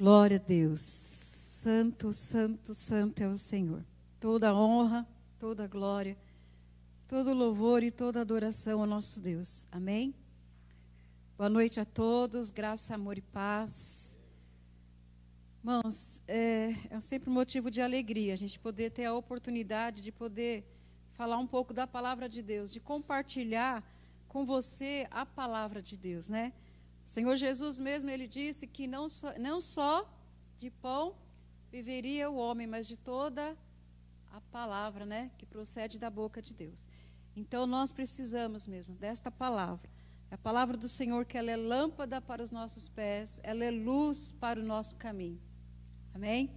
Glória a Deus. Santo, santo, santo é o Senhor. Toda honra, toda glória, todo louvor e toda adoração ao nosso Deus. Amém? Boa noite a todos, graça, amor e paz. Irmãos, é, é sempre um motivo de alegria a gente poder ter a oportunidade de poder falar um pouco da palavra de Deus, de compartilhar com você a palavra de Deus, né? Senhor Jesus mesmo, ele disse que não só, não só de pão viveria o homem, mas de toda a palavra, né, que procede da boca de Deus. Então nós precisamos mesmo desta palavra. A palavra do Senhor que ela é lâmpada para os nossos pés, ela é luz para o nosso caminho. Amém?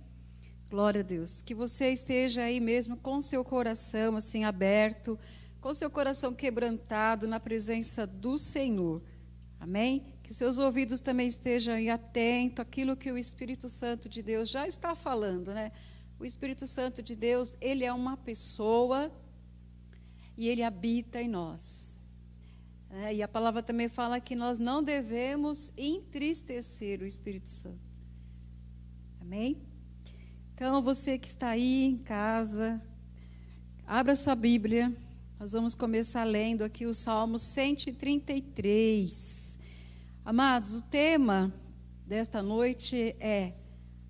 Glória a Deus. Que você esteja aí mesmo com seu coração assim aberto, com seu coração quebrantado na presença do Senhor. Amém? Que seus ouvidos também estejam atentos àquilo que o Espírito Santo de Deus já está falando, né? O Espírito Santo de Deus, ele é uma pessoa e ele habita em nós. É, e a palavra também fala que nós não devemos entristecer o Espírito Santo. Amém? Então, você que está aí em casa, abra sua Bíblia. Nós vamos começar lendo aqui o Salmo 133. Amados, o tema desta noite é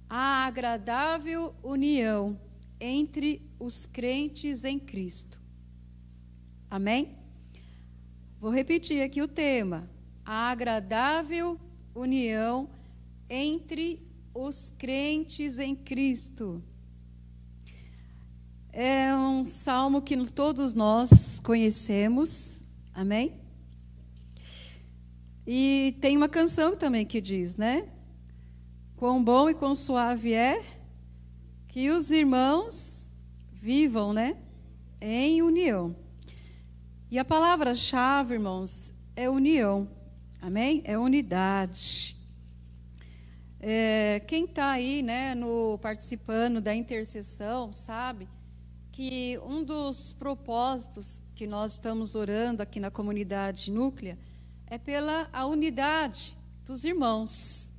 a agradável união entre os crentes em Cristo. Amém? Vou repetir aqui o tema: a agradável união entre os crentes em Cristo. É um salmo que todos nós conhecemos, amém? E tem uma canção também que diz, né? Quão bom e quão suave é que os irmãos vivam, né? Em união. E a palavra-chave, irmãos, é união. Amém? É unidade. É, quem está aí, né, no participando da intercessão, sabe que um dos propósitos que nós estamos orando aqui na comunidade núclea é pela a unidade dos irmãos.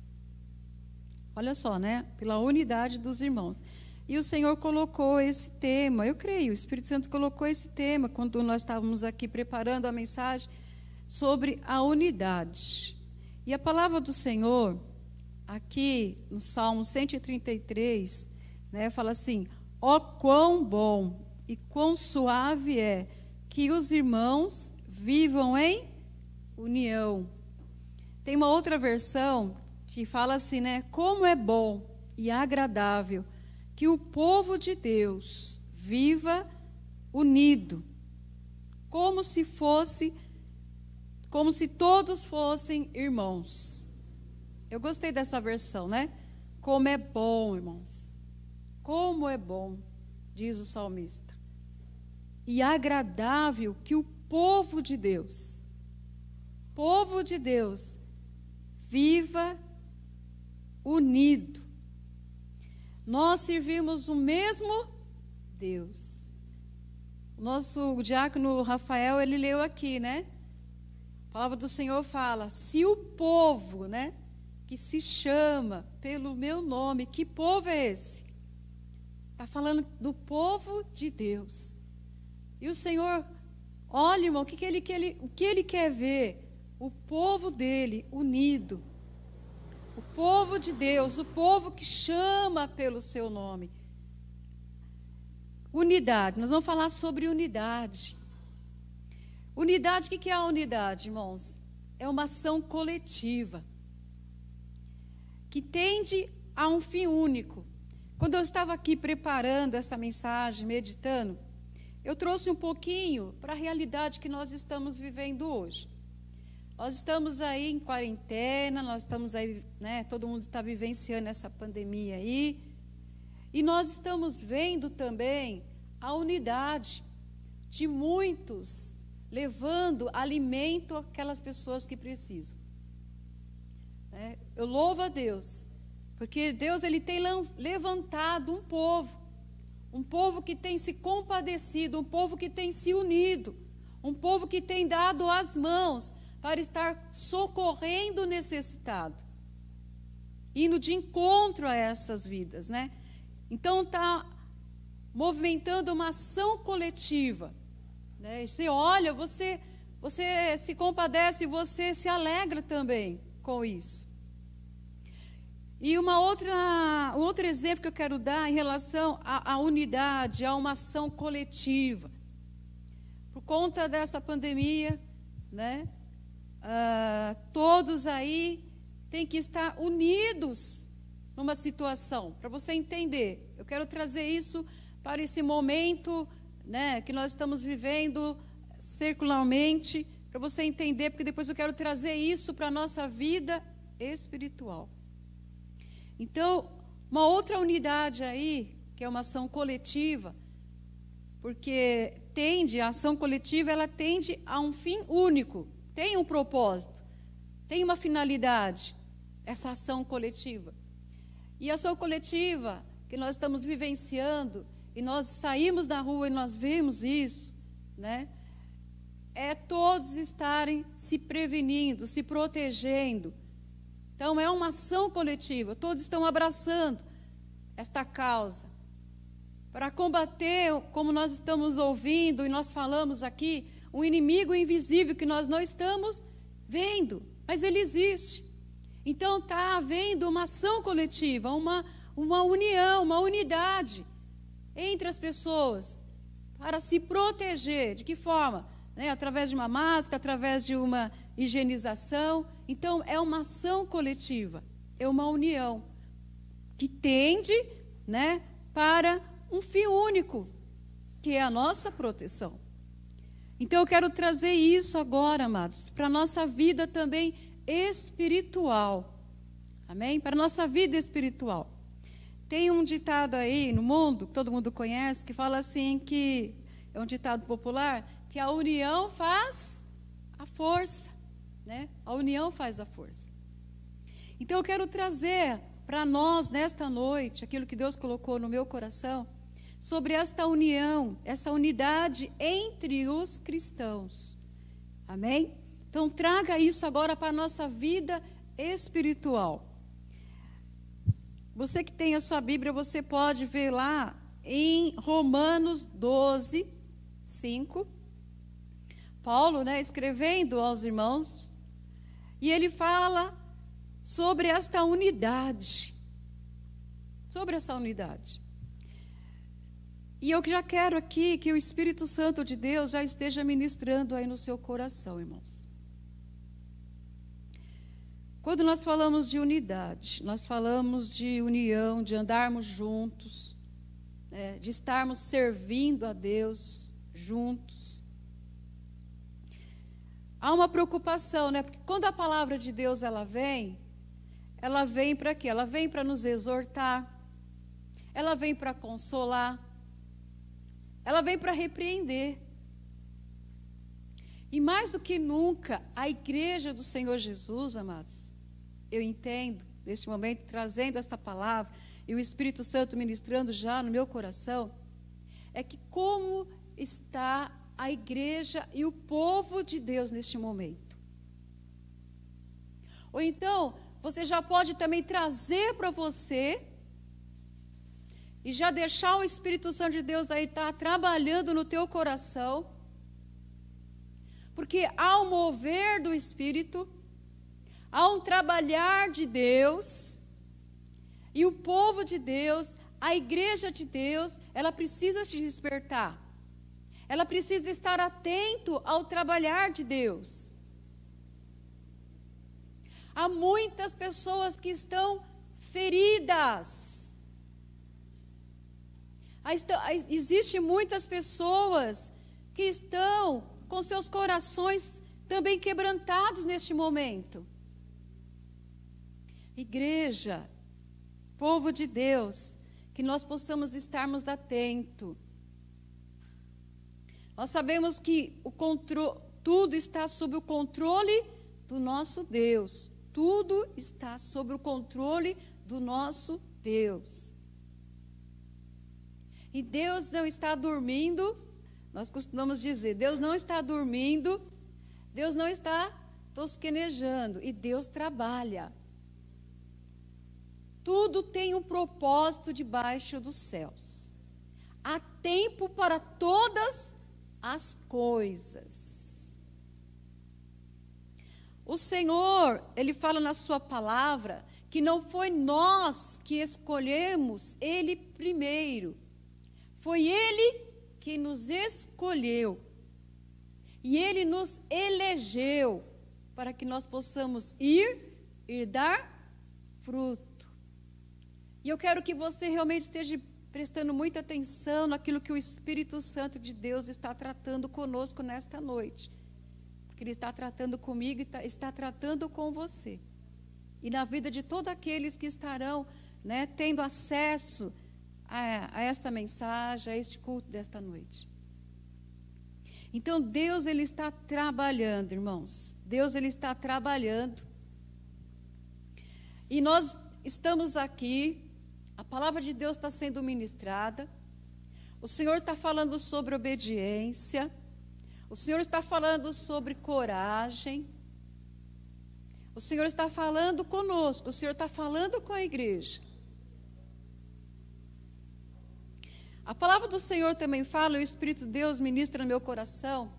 Olha só, né? Pela unidade dos irmãos. E o Senhor colocou esse tema, eu creio, o Espírito Santo colocou esse tema quando nós estávamos aqui preparando a mensagem sobre a unidade. E a palavra do Senhor, aqui no Salmo 133, né, fala assim: Ó oh, quão bom e quão suave é que os irmãos vivam em união. Tem uma outra versão que fala assim, né? Como é bom e agradável que o povo de Deus viva unido, como se fosse, como se todos fossem irmãos. Eu gostei dessa versão, né? Como é bom, irmãos. Como é bom, diz o salmista. E agradável que o povo de Deus povo de Deus viva unido. Nós servimos o mesmo Deus. O nosso diácono Rafael, ele leu aqui, né? A palavra do Senhor fala: se o povo, né, que se chama pelo meu nome, que povo é esse? Está falando do povo de Deus. E o Senhor, olha, irmão, o que, que, ele, que ele, o que ele quer ver? O povo dele unido. O povo de Deus, o povo que chama pelo seu nome. Unidade, nós vamos falar sobre unidade. Unidade, o que é a unidade, irmãos? É uma ação coletiva que tende a um fim único. Quando eu estava aqui preparando essa mensagem, meditando, eu trouxe um pouquinho para a realidade que nós estamos vivendo hoje. Nós estamos aí em quarentena, nós estamos aí, né? Todo mundo está vivenciando essa pandemia aí. E nós estamos vendo também a unidade de muitos levando alimento àquelas pessoas que precisam. É, eu louvo a Deus, porque Deus ele tem levantado um povo, um povo que tem se compadecido, um povo que tem se unido, um povo que tem dado as mãos para estar socorrendo o necessitado. indo de encontro a essas vidas, né? Então está movimentando uma ação coletiva. Né? E você olha, você, você se compadece, você se alegra também com isso. E uma outra, um outro exemplo que eu quero dar em relação à, à unidade, a uma ação coletiva. Por conta dessa pandemia, né? Uh, todos aí têm que estar unidos numa situação, para você entender. Eu quero trazer isso para esse momento né, que nós estamos vivendo circularmente, para você entender, porque depois eu quero trazer isso para a nossa vida espiritual. Então, uma outra unidade aí, que é uma ação coletiva, porque tende, a ação coletiva, ela tende a um fim único, tem um propósito, tem uma finalidade, essa ação coletiva. E a ação coletiva que nós estamos vivenciando, e nós saímos da rua e nós vemos isso, né? É todos estarem se prevenindo, se protegendo. Então é uma ação coletiva, todos estão abraçando esta causa. Para combater, como nós estamos ouvindo e nós falamos aqui, um inimigo invisível que nós não estamos vendo, mas ele existe. Então está havendo uma ação coletiva, uma, uma união, uma unidade entre as pessoas para se proteger. De que forma? Né? Através de uma máscara, através de uma higienização. Então, é uma ação coletiva, é uma união que tende né, para um fim único, que é a nossa proteção. Então, eu quero trazer isso agora, amados, para a nossa vida também espiritual. Amém? Para a nossa vida espiritual. Tem um ditado aí no mundo, que todo mundo conhece, que fala assim que é um ditado popular, que a união faz a força, né? A união faz a força. Então eu quero trazer para nós nesta noite aquilo que Deus colocou no meu coração sobre esta união, essa unidade entre os cristãos. Amém? Então traga isso agora para a nossa vida espiritual. Você que tem a sua Bíblia, você pode ver lá em Romanos 12, 5. Paulo, né, escrevendo aos irmãos, e ele fala sobre esta unidade. Sobre essa unidade. E eu já quero aqui que o Espírito Santo de Deus já esteja ministrando aí no seu coração, irmãos. Quando nós falamos de unidade, nós falamos de união, de andarmos juntos, é, de estarmos servindo a Deus juntos. Há uma preocupação, né? Porque quando a palavra de Deus ela vem, ela vem para quê? Ela vem para nos exortar, ela vem para consolar, ela vem para repreender. E mais do que nunca, a igreja do Senhor Jesus, amados, eu entendo, neste momento, trazendo esta palavra e o Espírito Santo ministrando já no meu coração, é que como está a igreja e o povo de Deus neste momento. Ou então, você já pode também trazer para você e já deixar o Espírito Santo de Deus aí estar tá trabalhando no teu coração. Porque ao mover do Espírito, Há um trabalhar de Deus. E o povo de Deus, a igreja de Deus, ela precisa se despertar. Ela precisa estar atento ao trabalhar de Deus. Há muitas pessoas que estão feridas. Existem muitas pessoas que estão com seus corações também quebrantados neste momento. Igreja, povo de Deus, que nós possamos estarmos atentos. Nós sabemos que o tudo está sob o controle do nosso Deus. Tudo está sob o controle do nosso Deus. E Deus não está dormindo, nós costumamos dizer, Deus não está dormindo, Deus não está tosquenejando, e Deus trabalha. Tudo tem um propósito debaixo dos céus. Há tempo para todas as coisas. O Senhor, Ele fala na Sua palavra que não foi nós que escolhemos Ele primeiro, foi Ele que nos escolheu. E Ele nos elegeu para que nós possamos ir e dar fruto. E eu quero que você realmente esteja prestando muita atenção naquilo que o Espírito Santo de Deus está tratando conosco nesta noite. Porque Ele está tratando comigo e está, está tratando com você. E na vida de todos aqueles que estarão né, tendo acesso a, a esta mensagem, a este culto desta noite. Então Deus ele está trabalhando, irmãos. Deus ele está trabalhando. E nós estamos aqui a palavra de Deus está sendo ministrada. O Senhor está falando sobre obediência. O Senhor está falando sobre coragem. O Senhor está falando conosco. O Senhor está falando com a igreja. A palavra do Senhor também fala, o Espírito de Deus ministra no meu coração,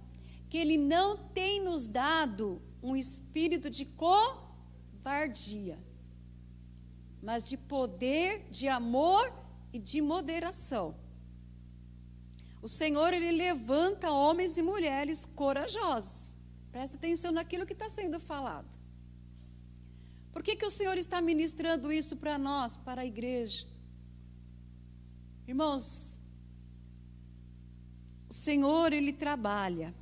que Ele não tem nos dado um espírito de covardia mas de poder, de amor e de moderação. O Senhor, Ele levanta homens e mulheres corajosos. Presta atenção naquilo que está sendo falado. Por que, que o Senhor está ministrando isso para nós, para a igreja? Irmãos, Senhor, Ele trabalha.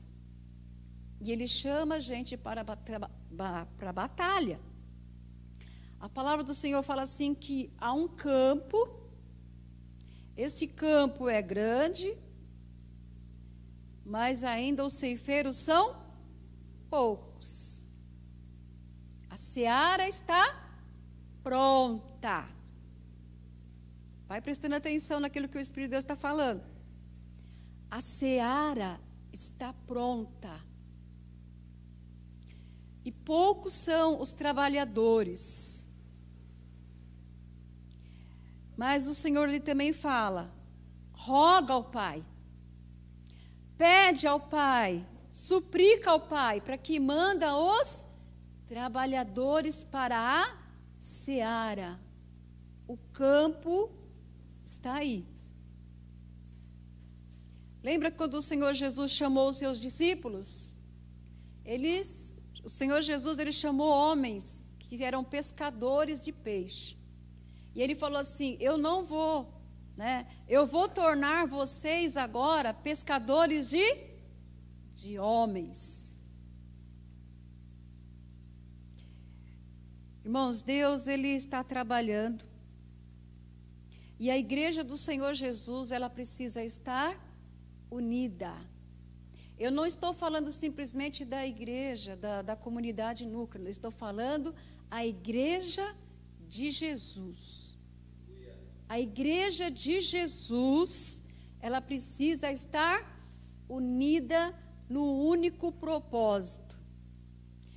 E Ele chama a gente para, para a batalha. A palavra do Senhor fala assim que há um campo, esse campo é grande, mas ainda os ceifeiros são poucos. A seara está pronta. Vai prestando atenção naquilo que o Espírito de Deus está falando. A seara está pronta. E poucos são os trabalhadores. Mas o Senhor ele também fala: roga ao Pai, pede ao Pai, suplica ao Pai para que manda os trabalhadores para a seara. O campo está aí. Lembra quando o Senhor Jesus chamou os seus discípulos? Eles, o Senhor Jesus, ele chamou homens que eram pescadores de peixe. E ele falou assim: Eu não vou, né? Eu vou tornar vocês agora pescadores de, de homens. Irmãos, Deus ele está trabalhando. E a igreja do Senhor Jesus, ela precisa estar unida. Eu não estou falando simplesmente da igreja, da, da comunidade núcleo, eu estou falando a igreja de Jesus. A igreja de Jesus, ela precisa estar unida no único propósito.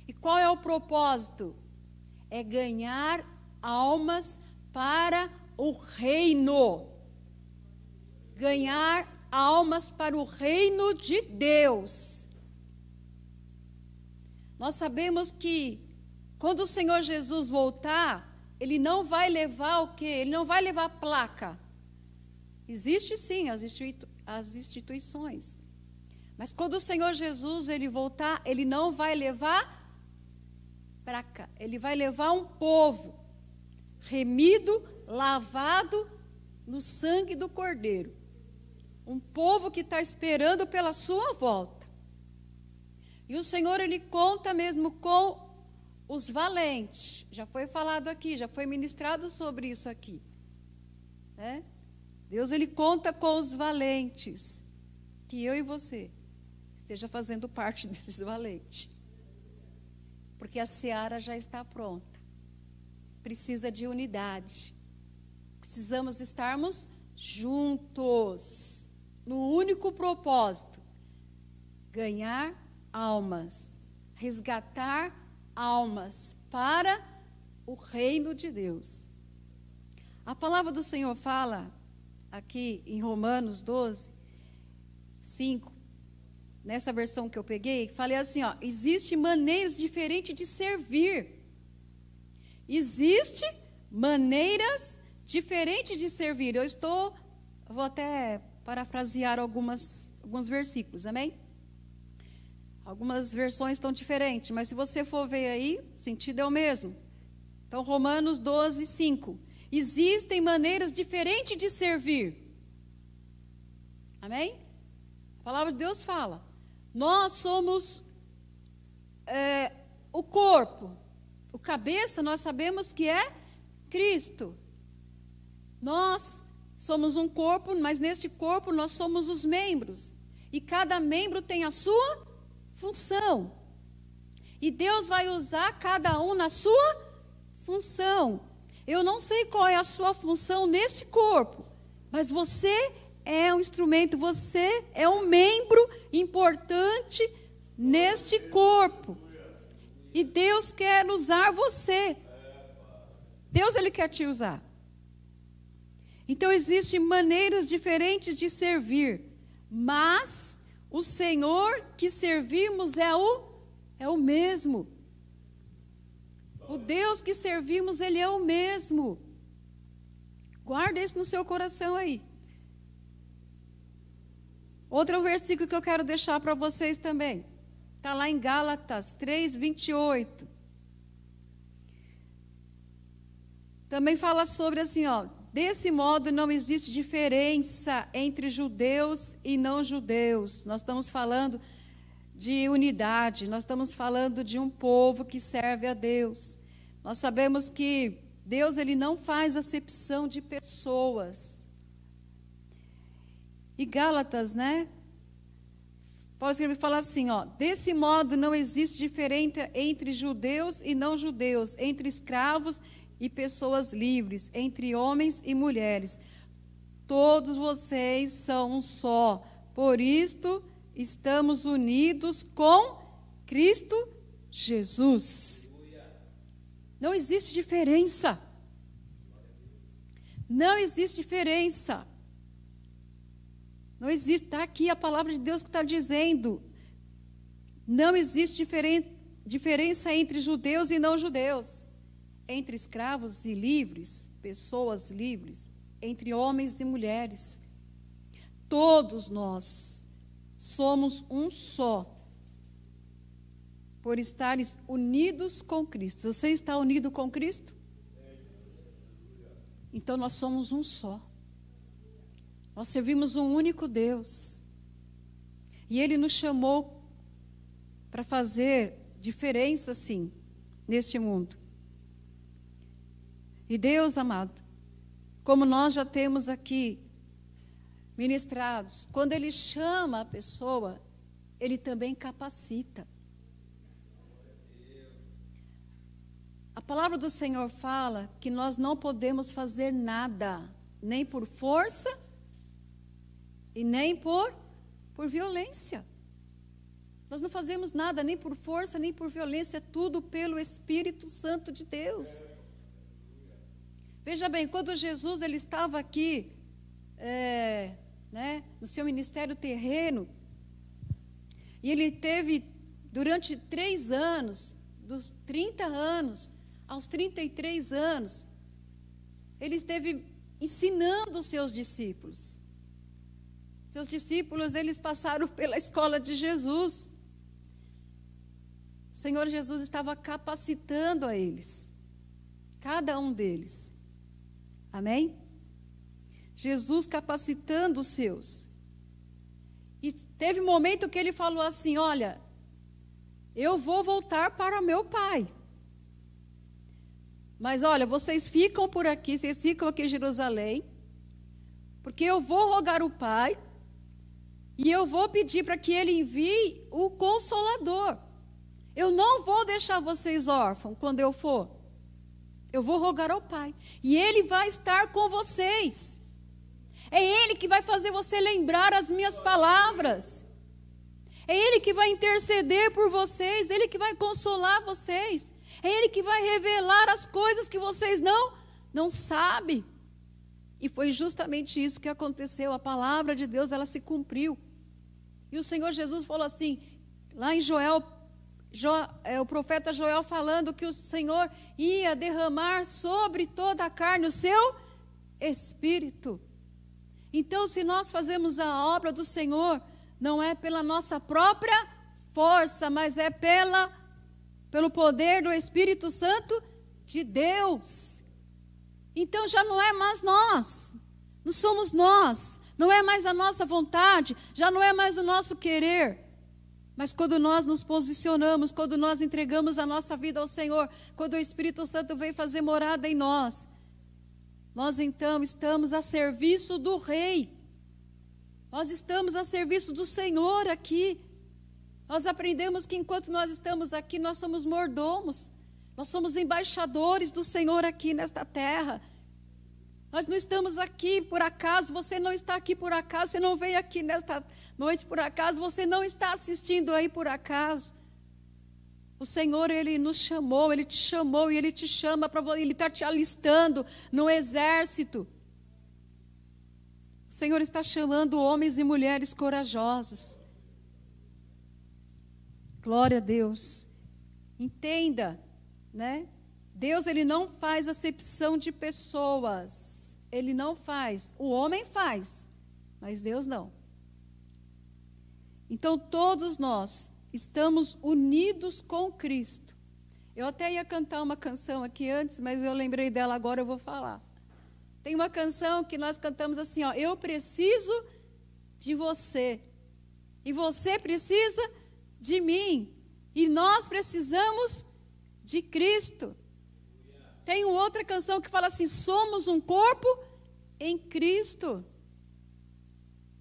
E qual é o propósito? É ganhar almas para o reino. Ganhar almas para o reino de Deus. Nós sabemos que quando o Senhor Jesus voltar, ele não vai levar o quê? Ele não vai levar placa. Existe sim as, institui as instituições. Mas quando o Senhor Jesus ele voltar, ele não vai levar placa. Ele vai levar um povo remido, lavado no sangue do Cordeiro. Um povo que está esperando pela sua volta. E o Senhor ele conta mesmo com os valentes, já foi falado aqui, já foi ministrado sobre isso aqui. Né? Deus ele conta com os valentes, que eu e você esteja fazendo parte desses valentes. Porque a seara já está pronta. Precisa de unidade. Precisamos estarmos juntos no único propósito: ganhar almas, resgatar almas para o reino de Deus. A palavra do Senhor fala aqui em Romanos 12, 5, nessa versão que eu peguei, falei assim, ó, existe maneiras diferentes de servir. Existe maneiras diferentes de servir. Eu estou, vou até parafrasear algumas, alguns versículos, amém? Algumas versões estão diferentes, mas se você for ver aí, o sentido é o mesmo. Então, Romanos 12, 5. Existem maneiras diferentes de servir. Amém? A palavra de Deus fala. Nós somos é, o corpo. O cabeça, nós sabemos que é Cristo. Nós somos um corpo, mas neste corpo nós somos os membros. E cada membro tem a sua função. E Deus vai usar cada um na sua função. Eu não sei qual é a sua função neste corpo, mas você é um instrumento, você é um membro importante neste corpo. E Deus quer usar você. Deus ele quer te usar. Então existem maneiras diferentes de servir, mas o Senhor que servimos é o é o mesmo. O Deus que servimos, ele é o mesmo. Guarda isso no seu coração aí. Outro versículo que eu quero deixar para vocês também. Está lá em Gálatas 3, 28. Também fala sobre assim, ó. Desse modo, não existe diferença entre judeus e não judeus. Nós estamos falando de unidade, nós estamos falando de um povo que serve a Deus. Nós sabemos que Deus ele não faz acepção de pessoas. E Gálatas, né? Paulo escreve fala assim, ó, desse modo não existe diferença entre judeus e não judeus, entre escravos e pessoas livres, entre homens e mulheres. Todos vocês são um só. Por isto, estamos unidos com Cristo Jesus. Não existe diferença. Não existe diferença. Não existe, está aqui a palavra de Deus que está dizendo. Não existe diferen, diferença entre judeus e não judeus entre escravos e livres, pessoas livres, entre homens e mulheres. Todos nós somos um só, por estares unidos com Cristo. Você está unido com Cristo? Então nós somos um só. Nós servimos um único Deus. E Ele nos chamou para fazer diferença, sim, neste mundo. E Deus amado, como nós já temos aqui ministrados, quando Ele chama a pessoa, Ele também capacita. A palavra do Senhor fala que nós não podemos fazer nada, nem por força e nem por, por violência. Nós não fazemos nada nem por força, nem por violência, é tudo pelo Espírito Santo de Deus. Veja bem, quando Jesus ele estava aqui, é, né, no seu ministério terreno, e ele teve durante três anos, dos 30 anos aos 33 anos, ele esteve ensinando os seus discípulos. Seus discípulos, eles passaram pela escola de Jesus. O Senhor Jesus estava capacitando a eles, cada um deles. Amém? Jesus capacitando os seus. E teve um momento que ele falou assim: Olha, eu vou voltar para meu pai. Mas olha, vocês ficam por aqui, vocês ficam aqui em Jerusalém, porque eu vou rogar o Pai e eu vou pedir para que ele envie o consolador. Eu não vou deixar vocês órfãos quando eu for. Eu vou rogar ao Pai. E Ele vai estar com vocês. É Ele que vai fazer você lembrar as minhas palavras. É Ele que vai interceder por vocês. Ele que vai consolar vocês. É Ele que vai revelar as coisas que vocês não, não sabem. E foi justamente isso que aconteceu. A palavra de Deus, ela se cumpriu. E o Senhor Jesus falou assim, lá em Joel, jo, é, o profeta Joel falando que o Senhor ia derramar sobre toda a carne o seu espírito. Então, se nós fazemos a obra do Senhor, não é pela nossa própria força, mas é pela pelo poder do Espírito Santo de Deus. Então já não é mais nós, não somos nós, não é mais a nossa vontade, já não é mais o nosso querer. Mas quando nós nos posicionamos, quando nós entregamos a nossa vida ao Senhor, quando o Espírito Santo vem fazer morada em nós, nós então estamos a serviço do Rei. Nós estamos a serviço do Senhor aqui. Nós aprendemos que enquanto nós estamos aqui, nós somos mordomos. Nós somos embaixadores do Senhor aqui nesta terra. Nós não estamos aqui por acaso, você não está aqui por acaso, você não veio aqui nesta noite por acaso, você não está assistindo aí por acaso. O Senhor, Ele nos chamou, Ele te chamou e Ele te chama para Ele está te alistando no exército. O Senhor está chamando homens e mulheres corajosos. Glória a Deus. Entenda, né? Deus ele não faz acepção de pessoas. Ele não faz. O homem faz, mas Deus não. Então todos nós estamos unidos com Cristo. Eu até ia cantar uma canção aqui antes, mas eu lembrei dela agora, eu vou falar. Tem uma canção que nós cantamos assim, ó, eu preciso de você. E você precisa de mim. E nós precisamos de Cristo. Tem outra canção que fala assim: somos um corpo em Cristo.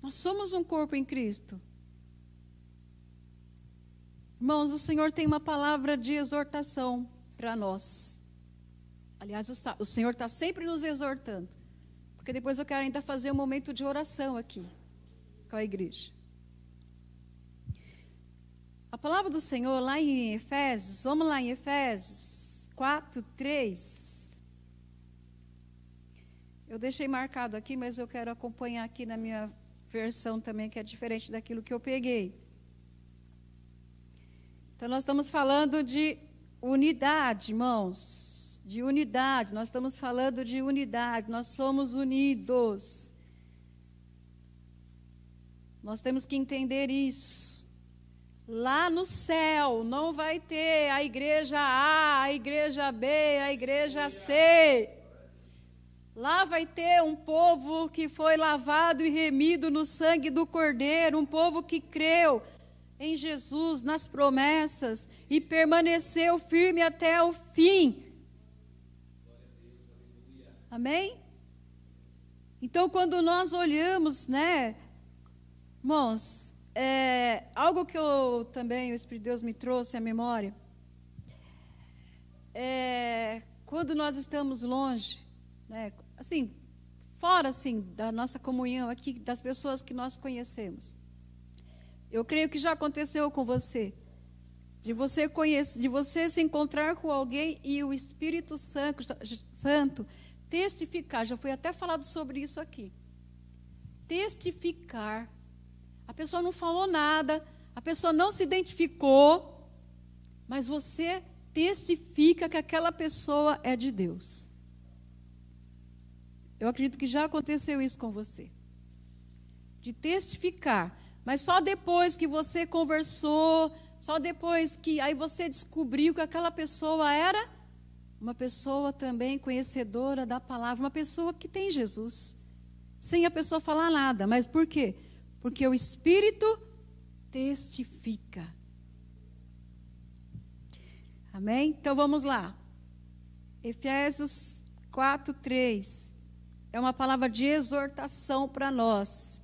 Nós somos um corpo em Cristo. Irmãos, o Senhor tem uma palavra de exortação para nós. Aliás, o Senhor está sempre nos exortando. Porque depois eu quero ainda fazer um momento de oração aqui com a igreja. A palavra do Senhor lá em Efésios, vamos lá em Efésios 4, 3. Eu deixei marcado aqui, mas eu quero acompanhar aqui na minha versão também, que é diferente daquilo que eu peguei. Então, nós estamos falando de unidade, irmãos. De unidade, nós estamos falando de unidade, nós somos unidos. Nós temos que entender isso. Lá no céu não vai ter a igreja A, a igreja B, a igreja C. Lá vai ter um povo que foi lavado e remido no sangue do Cordeiro, um povo que creu em Jesus, nas promessas e permaneceu firme até o fim. Amém? Então, quando nós olhamos, né, irmãos, é, algo que eu também, o Espírito de Deus me trouxe à memória, é, quando nós estamos longe, né, assim, fora assim da nossa comunhão aqui, das pessoas que nós conhecemos. Eu creio que já aconteceu com você, de você conhecer, de você se encontrar com alguém e o Espírito Santo, Santo testificar. Já foi até falado sobre isso aqui. Testificar a pessoa não falou nada, a pessoa não se identificou, mas você testifica que aquela pessoa é de Deus. Eu acredito que já aconteceu isso com você. De testificar, mas só depois que você conversou, só depois que aí você descobriu que aquela pessoa era uma pessoa também conhecedora da palavra, uma pessoa que tem Jesus. Sem a pessoa falar nada, mas por quê? Porque o Espírito testifica. Amém? Então vamos lá. Efésios 4, 3. É uma palavra de exortação para nós.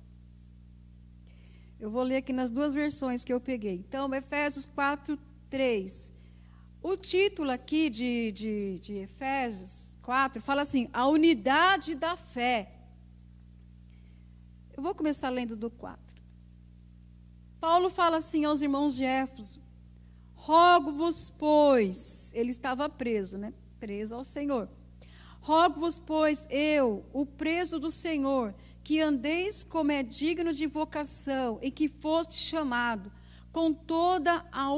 Eu vou ler aqui nas duas versões que eu peguei. Então, Efésios 4, 3. O título aqui de, de, de Efésios 4 fala assim: a unidade da fé. Eu vou começar lendo do 4. Paulo fala assim aos irmãos de Éfeso: Rogo-vos, pois, ele estava preso, né? Preso ao Senhor. Rogo-vos, pois, eu, o preso do Senhor, que andeis como é digno de vocação e que foste chamado, com toda a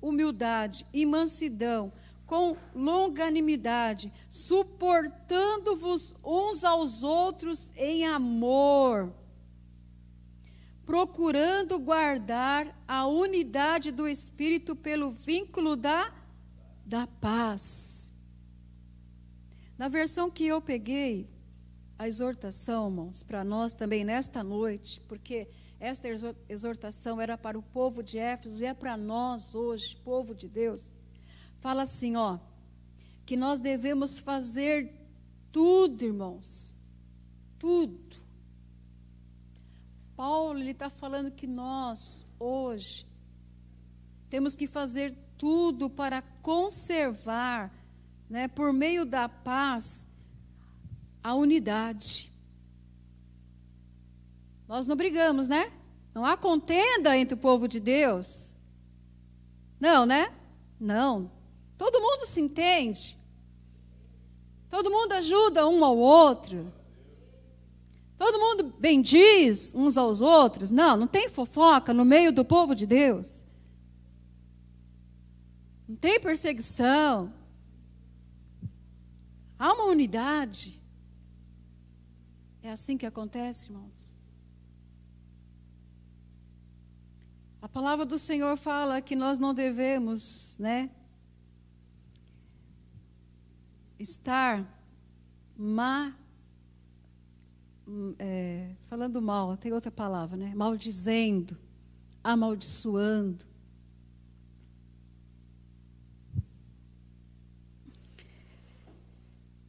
humildade e mansidão, com longanimidade, suportando-vos uns aos outros em amor, procurando guardar a unidade do Espírito pelo vínculo da, da paz. Na versão que eu peguei, a exortação, irmãos, para nós também nesta noite, porque esta exortação era para o povo de Éfeso e é para nós hoje, povo de Deus fala assim, ó, que nós devemos fazer tudo, irmãos, tudo. Paulo ele está falando que nós hoje temos que fazer tudo para conservar, né, por meio da paz, a unidade. Nós não brigamos, né? Não há contenda entre o povo de Deus. Não, né? Não. Todo mundo se entende. Todo mundo ajuda um ao outro. Todo mundo bendiz uns aos outros. Não, não tem fofoca no meio do povo de Deus. Não tem perseguição. Há uma unidade. É assim que acontece, irmãos. A palavra do Senhor fala que nós não devemos, né, estar má, é, falando mal, tem outra palavra, né? Maldizendo, amaldiçoando.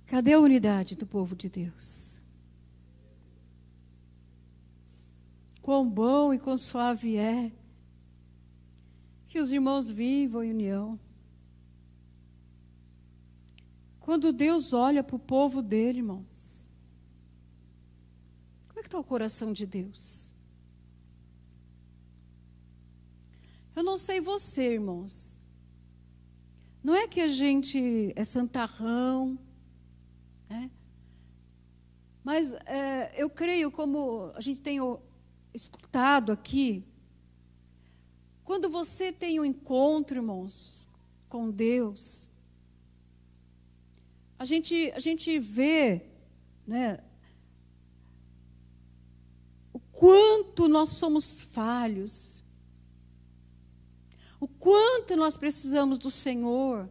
Cadê a unidade do povo de Deus? Quão bom e quão suave é que os irmãos vivam em união. Quando Deus olha para o povo dele, irmãos, como é que está o coração de Deus? Eu não sei você, irmãos. Não é que a gente é santarrão, né? mas é, eu creio, como a gente tem escutado aqui, quando você tem um encontro, irmãos, com Deus, a gente, a gente vê né, o quanto nós somos falhos, o quanto nós precisamos do Senhor.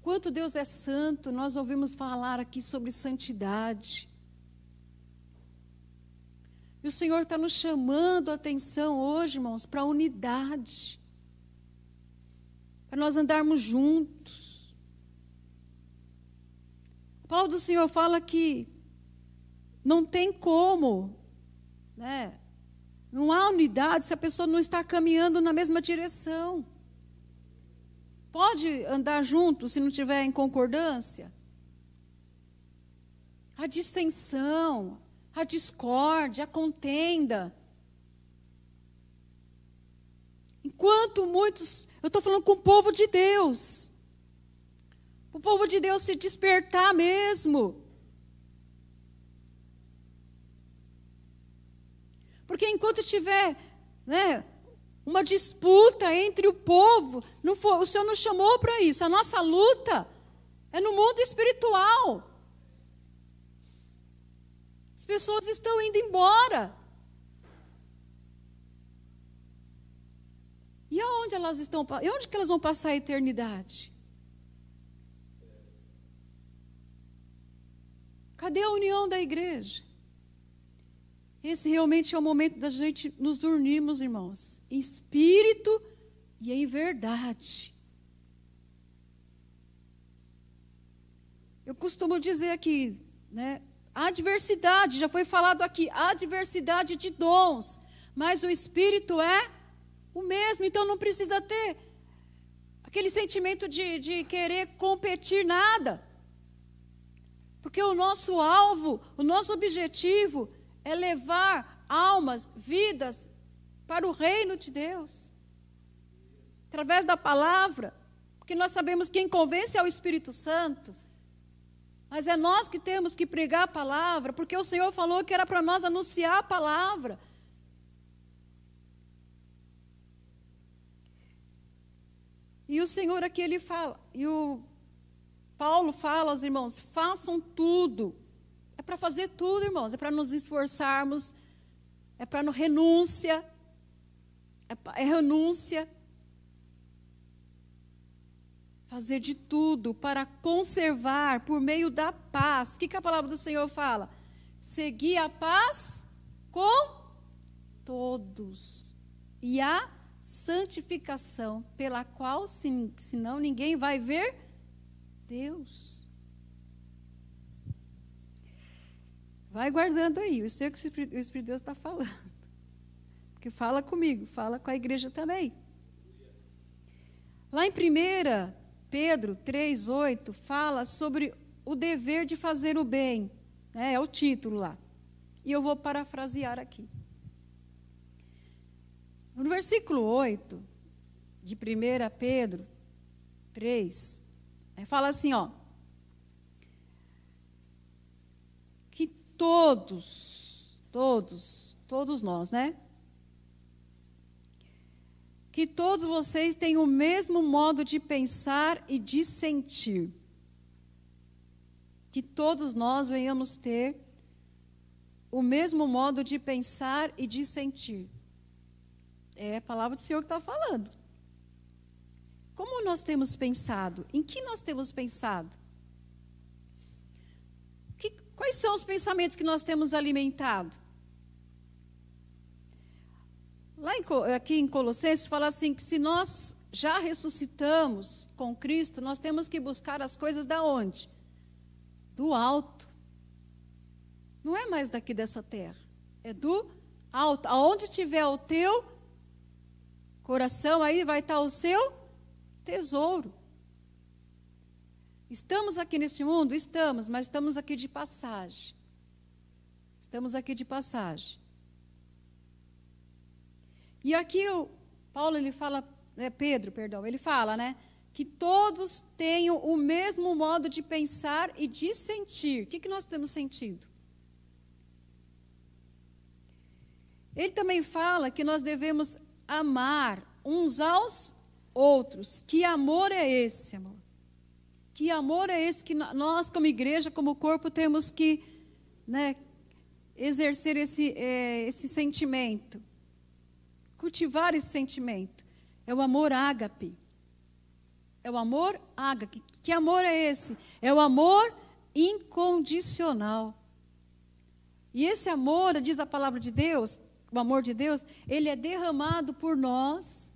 Quanto Deus é santo, nós ouvimos falar aqui sobre santidade. E o Senhor está nos chamando a atenção hoje, irmãos, para a unidade para nós andarmos juntos. A palavra do Senhor fala que não tem como, né? Não há unidade se a pessoa não está caminhando na mesma direção. Pode andar junto se não tiver em concordância? A dissensão, a discórdia, a contenda. Enquanto muitos eu estou falando com o povo de Deus. O povo de Deus se despertar mesmo. Porque enquanto tiver né, uma disputa entre o povo, não for, o Senhor nos chamou para isso. A nossa luta é no mundo espiritual. As pessoas estão indo embora. E aonde elas estão? E onde que elas vão passar a eternidade? Cadê a união da igreja? Esse realmente é o momento da gente nos unirmos, irmãos, em espírito e em verdade. Eu costumo dizer aqui, né? A diversidade, já foi falado aqui, a diversidade de dons, mas o espírito é o mesmo, então não precisa ter aquele sentimento de, de querer competir nada. Porque o nosso alvo, o nosso objetivo é levar almas, vidas para o reino de Deus. Através da palavra. porque nós sabemos quem convence é o Espírito Santo. Mas é nós que temos que pregar a palavra, porque o Senhor falou que era para nós anunciar a palavra. E o Senhor aqui ele fala, e o Paulo fala aos irmãos: façam tudo. É para fazer tudo, irmãos, é para nos esforçarmos, é para renúncia, é, é renúncia. Fazer de tudo para conservar por meio da paz. O que, que a palavra do Senhor fala? Seguir a paz com todos. E a santificação, pela qual, senão, ninguém vai ver Deus. Vai guardando aí, eu sei o que o Espírito de Deus está falando. Porque fala comigo, fala com a igreja também. Lá em 1 Pedro 3,8, fala sobre o dever de fazer o bem. Né? É o título lá. E eu vou parafrasear aqui. No versículo 8 de 1 Pedro 3, fala assim, ó. Que todos, todos, todos nós, né? Que todos vocês têm o mesmo modo de pensar e de sentir. Que todos nós venhamos ter o mesmo modo de pensar e de sentir. É a palavra do Senhor que está falando. Como nós temos pensado? Em que nós temos pensado? Que, quais são os pensamentos que nós temos alimentado? Lá em, aqui em Colossenses fala assim que se nós já ressuscitamos com Cristo, nós temos que buscar as coisas da onde? Do alto. Não é mais daqui dessa terra. É do alto. Aonde tiver o teu coração, aí vai estar o seu tesouro. Estamos aqui neste mundo? Estamos, mas estamos aqui de passagem. Estamos aqui de passagem. E aqui o Paulo ele fala, é, Pedro, perdão, ele fala, né, que todos tenham o mesmo modo de pensar e de sentir. O que, que nós temos sentido? Ele também fala que nós devemos amar uns aos outros. Que amor é esse, amor? Que amor é esse que nós, como igreja, como corpo, temos que né, exercer esse, é, esse sentimento? Cultivar esse sentimento. É o amor ágape. É o amor ágape. Que amor é esse? É o amor incondicional. E esse amor, diz a palavra de Deus, o amor de Deus, ele é derramado por nós,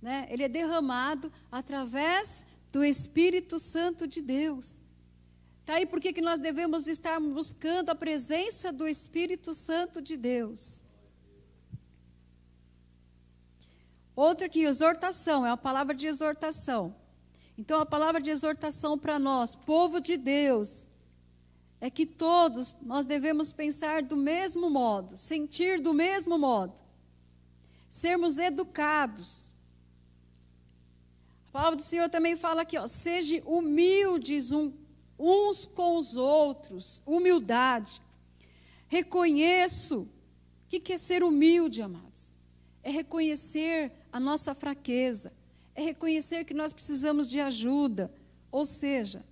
né? ele é derramado através do Espírito Santo de Deus. Está aí por que nós devemos estar buscando a presença do Espírito Santo de Deus. Outra que exortação, é uma palavra de exortação. Então, a palavra de exortação para nós, povo de Deus, é que todos nós devemos pensar do mesmo modo, sentir do mesmo modo, sermos educados. A palavra do Senhor também fala aqui, ó, seja humildes um, uns com os outros, humildade. Reconheço. O que, que é ser humilde, amados? É reconhecer a nossa fraqueza, é reconhecer que nós precisamos de ajuda, ou seja,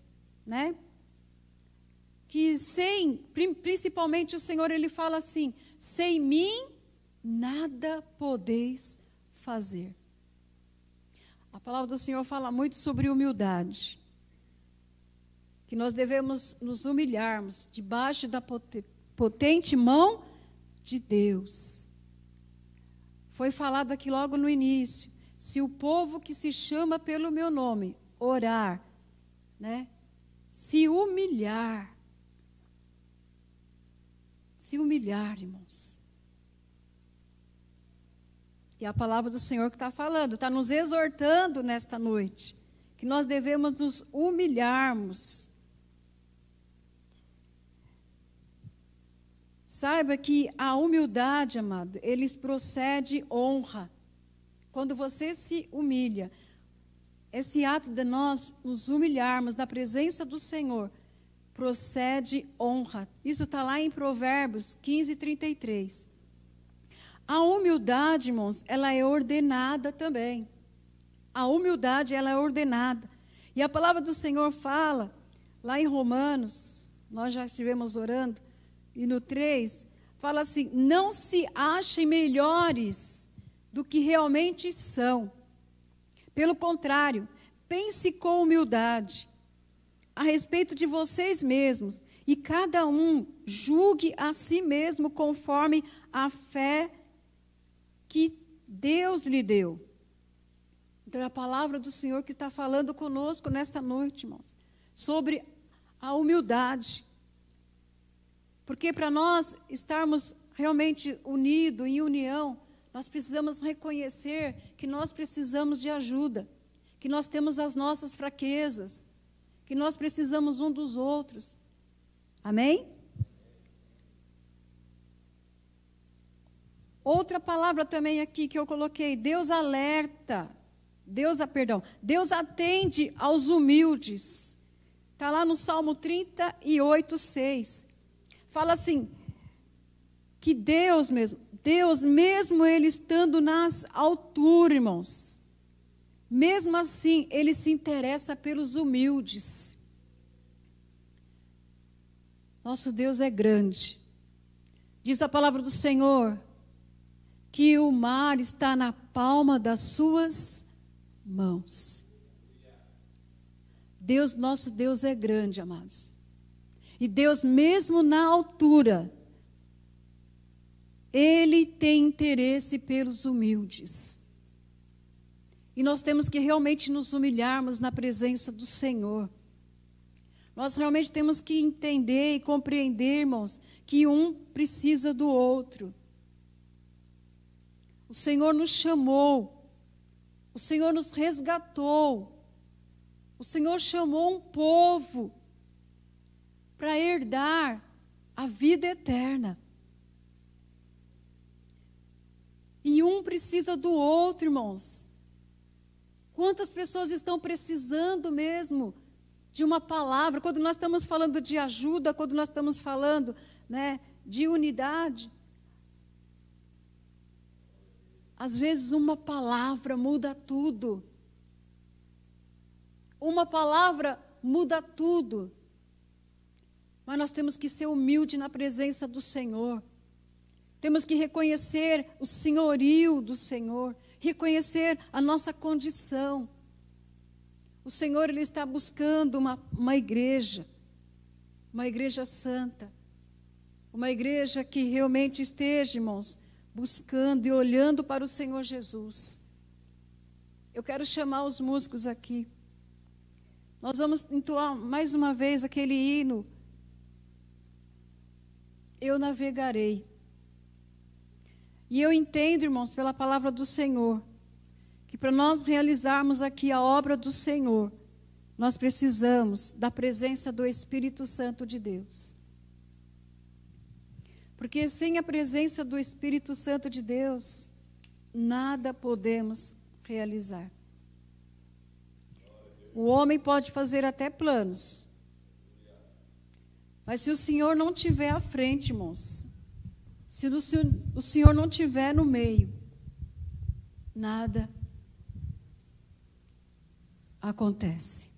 né? Que sem, principalmente o Senhor, ele fala assim: sem mim nada podeis fazer. A palavra do Senhor fala muito sobre humildade. Que nós devemos nos humilharmos debaixo da potente mão de Deus. Foi falado aqui logo no início. Se o povo que se chama pelo meu nome orar, né, se humilhar, se humilhar, irmãos. E a palavra do Senhor que está falando, está nos exortando nesta noite, que nós devemos nos humilharmos. Saiba que a humildade, amado, eles procede honra. Quando você se humilha, esse ato de nós nos humilharmos na presença do Senhor, procede honra. Isso está lá em Provérbios 15, 33. A humildade, irmãos, ela é ordenada também. A humildade, ela é ordenada. E a palavra do Senhor fala, lá em Romanos, nós já estivemos orando, e no 3, fala assim: não se achem melhores do que realmente são. Pelo contrário, pense com humildade a respeito de vocês mesmos e cada um julgue a si mesmo conforme a fé que Deus lhe deu. Então é a palavra do Senhor que está falando conosco nesta noite, irmãos, sobre a humildade. Porque para nós estarmos realmente unidos, em união, nós precisamos reconhecer que nós precisamos de ajuda, que nós temos as nossas fraquezas, que nós precisamos um dos outros. Amém? Outra palavra também aqui que eu coloquei, Deus alerta. Deus, perdão, Deus atende aos humildes. Está lá no Salmo 38, 6 fala assim: que Deus mesmo, Deus, mesmo Ele estando nas alturas, irmãos, mesmo assim, Ele se interessa pelos humildes. Nosso Deus é grande. Diz a palavra do Senhor que o mar está na palma das suas mãos. Deus, nosso Deus é grande, amados. E Deus, mesmo na altura, Ele tem interesse pelos humildes. E nós temos que realmente nos humilharmos na presença do Senhor. Nós realmente temos que entender e compreender, irmãos, que um precisa do outro. O Senhor nos chamou, o Senhor nos resgatou, o Senhor chamou um povo para herdar a vida eterna. E um precisa do outro, irmãos. Quantas pessoas estão precisando mesmo de uma palavra? Quando nós estamos falando de ajuda, quando nós estamos falando né, de unidade. Às vezes, uma palavra muda tudo. Uma palavra muda tudo. Mas nós temos que ser humildes na presença do Senhor. Temos que reconhecer o senhorio do Senhor, reconhecer a nossa condição. O Senhor ele está buscando uma, uma igreja, uma igreja santa, uma igreja que realmente esteja, irmãos, buscando e olhando para o Senhor Jesus. Eu quero chamar os músicos aqui. Nós vamos entoar mais uma vez aquele hino eu navegarei. E eu entendo, irmãos, pela palavra do Senhor, que para nós realizarmos aqui a obra do Senhor, nós precisamos da presença do Espírito Santo de Deus. Porque sem a presença do Espírito Santo de Deus, nada podemos realizar. O homem pode fazer até planos, mas se o Senhor não tiver à frente, irmãos, se o Senhor não tiver no meio, nada acontece.